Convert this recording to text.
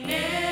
name.